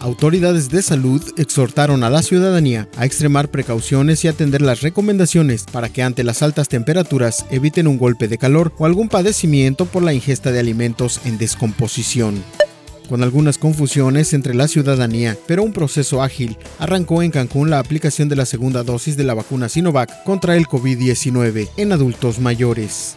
Autoridades de salud exhortaron a la ciudadanía a extremar precauciones y atender las recomendaciones para que ante las altas temperaturas eviten un golpe de calor o algún padecimiento por la ingesta de alimentos en descomposición con algunas confusiones entre la ciudadanía, pero un proceso ágil arrancó en Cancún la aplicación de la segunda dosis de la vacuna Sinovac contra el COVID-19 en adultos mayores.